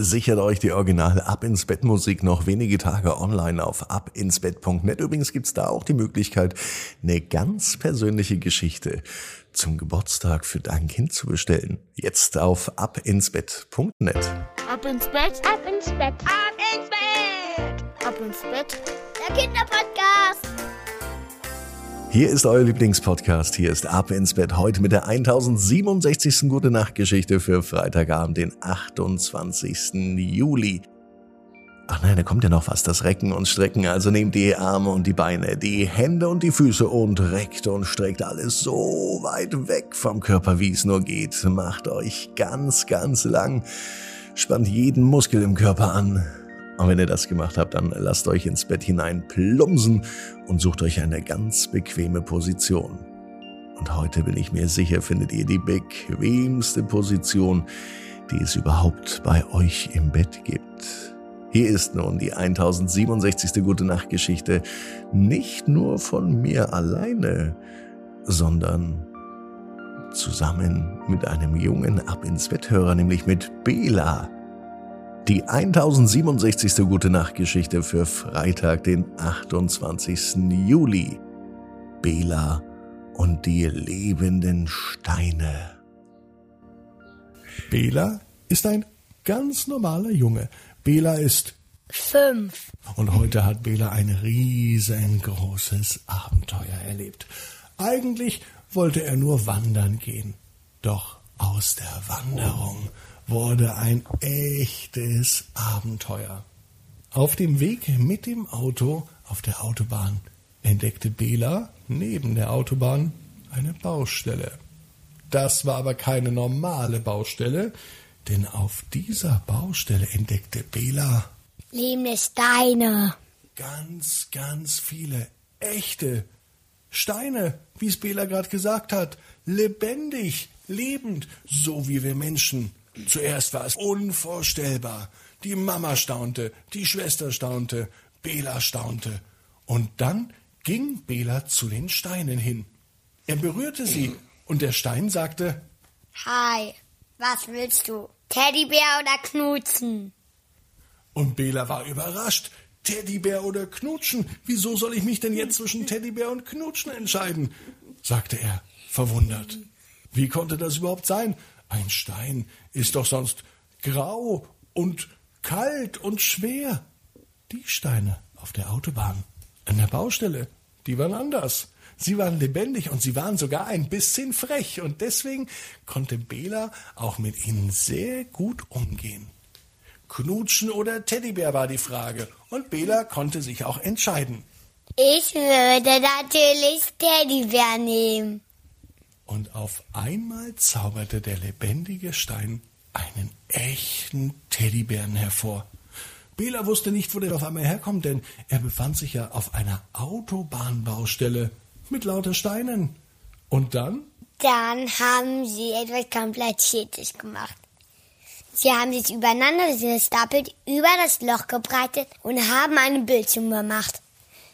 Sichert euch die Original Ab ins Bett Musik noch wenige Tage online auf abinsbett.net. Übrigens gibt's da auch die Möglichkeit, eine ganz persönliche Geschichte zum Geburtstag für dein Kind zu bestellen. Jetzt auf abinsbett.net. Ab ins Bett, Ab ins Bett, ab ins Bett, ab ins Bett. der Kinderpodcast. Hier ist euer Lieblingspodcast. Hier ist Ab ins Bett heute mit der 1067. Gute Nacht Geschichte für Freitagabend, den 28. Juli. Ach nein, da kommt ja noch was, das Recken und Strecken. Also nehmt die Arme und die Beine, die Hände und die Füße und reckt und streckt alles so weit weg vom Körper, wie es nur geht. Macht euch ganz, ganz lang. Spannt jeden Muskel im Körper an. Und wenn ihr das gemacht habt, dann lasst euch ins Bett hinein plumpsen und sucht euch eine ganz bequeme Position. Und heute bin ich mir sicher, findet ihr die bequemste Position, die es überhaupt bei euch im Bett gibt. Hier ist nun die 1067. Gute Nacht Geschichte nicht nur von mir alleine, sondern zusammen mit einem jungen Ab ins Betthörer, nämlich mit Bela. Die 1067. Gute Nacht Geschichte für Freitag, den 28. Juli. Bela und die lebenden Steine. Bela ist ein ganz normaler Junge. Bela ist Fünf. und heute hat Bela ein riesengroßes Abenteuer erlebt. Eigentlich wollte er nur wandern gehen. Doch aus der Wanderung wurde ein echtes Abenteuer. Auf dem Weg mit dem Auto auf der Autobahn entdeckte Bela neben der Autobahn eine Baustelle. Das war aber keine normale Baustelle, denn auf dieser Baustelle entdeckte Bela Lebende Steine. ganz, ganz viele echte Steine, wie es Bela gerade gesagt hat, lebendig, lebend, so wie wir Menschen. Zuerst war es unvorstellbar. Die Mama staunte, die Schwester staunte, Bela staunte. Und dann ging Bela zu den Steinen hin. Er berührte sie und der Stein sagte, Hi, was willst du? Teddybär oder Knutzen? Und Bela war überrascht. Teddybär oder Knutschen? Wieso soll ich mich denn jetzt zwischen Teddybär und Knutschen entscheiden? sagte er, verwundert. Wie konnte das überhaupt sein? Ein Stein ist doch sonst grau und kalt und schwer. Die Steine auf der Autobahn, an der Baustelle, die waren anders. Sie waren lebendig und sie waren sogar ein bisschen frech und deswegen konnte Bela auch mit ihnen sehr gut umgehen. Knutschen oder Teddybär war die Frage und Bela konnte sich auch entscheiden. Ich würde natürlich Teddybär nehmen. Und auf einmal zauberte der lebendige Stein einen echten Teddybären hervor. Bela wusste nicht, wo der auf einmal herkommt, denn er befand sich ja auf einer Autobahnbaustelle mit lauter Steinen. Und dann? Dann haben sie etwas Kompliziertes gemacht. Sie haben sich übereinander gestapelt, über das Loch gebreitet und haben eine Bildschirm gemacht.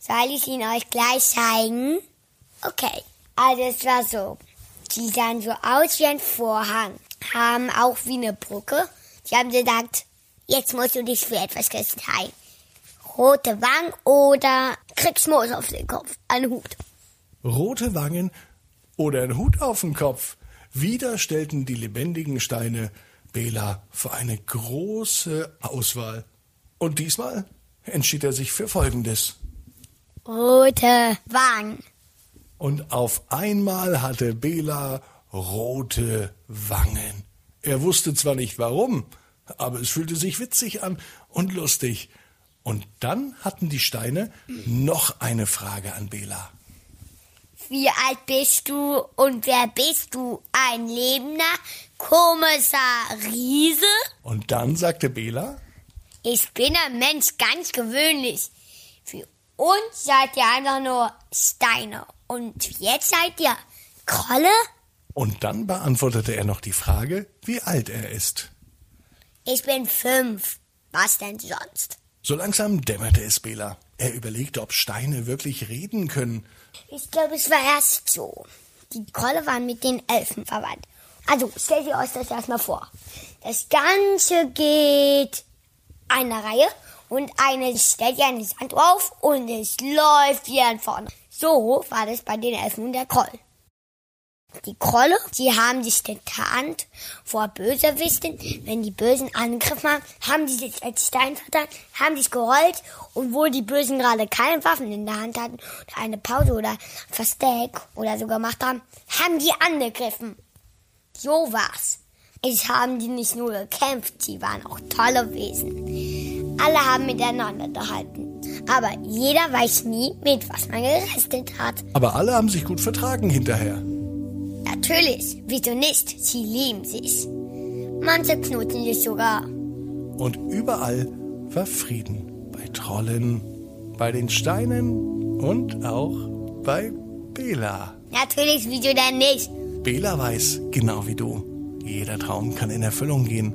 Soll ich ihn euch gleich zeigen? Okay, also es war so. Sie sahen so aus wie ein Vorhang, haben auch wie eine Brücke. Sie haben gesagt, jetzt musst du dich für etwas entscheiden. Rote Wangen oder kriegst Moos auf den Kopf, einen Hut. Rote Wangen oder ein Hut auf dem Kopf. Wieder stellten die lebendigen Steine Bela vor eine große Auswahl. Und diesmal entschied er sich für Folgendes. Rote Wangen. Und auf einmal hatte Bela rote Wangen. Er wusste zwar nicht warum, aber es fühlte sich witzig an und lustig. Und dann hatten die Steine noch eine Frage an Bela. Wie alt bist du und wer bist du? Ein lebender Kommissar Riese? Und dann sagte Bela, Ich bin ein Mensch, ganz gewöhnlich. Für uns seid ihr einfach nur Steine. Und jetzt seid ihr Krolle? und dann beantwortete er noch die Frage, wie alt er ist. Ich bin fünf. Was denn sonst? So langsam dämmerte es Bela. Er überlegte, ob Steine wirklich reden können. Ich glaube, es war erst so. Die Krolle waren mit den Elfen verwandt. Also, stellt ihr euch das erstmal vor. Das Ganze geht eine Reihe und eine stellt ihr eine Sanduhr auf und es läuft wie an vorne. So war das bei den Elfen und der Kroll. Die Krolle, die haben sich getarnt vor Bösewichten. Wenn die Bösen angegriffen haben, haben die sich als Stein vertan, haben sich gerollt und wo die Bösen gerade keine Waffen in der Hand hatten oder eine Pause oder Versteck oder so gemacht haben, haben die angegriffen. So war's. Es haben die nicht nur gekämpft, die waren auch tolle Wesen. Alle haben miteinander gehalten. Aber jeder weiß nie, mit was man gerestet hat. Aber alle haben sich gut vertragen hinterher. Natürlich, wieso nicht? Sie lieben sich. Manche knuten sich sogar. Und überall war Frieden. Bei Trollen, bei den Steinen und auch bei Bela. Natürlich, wieso denn nicht? Bela weiß, genau wie du, jeder Traum kann in Erfüllung gehen.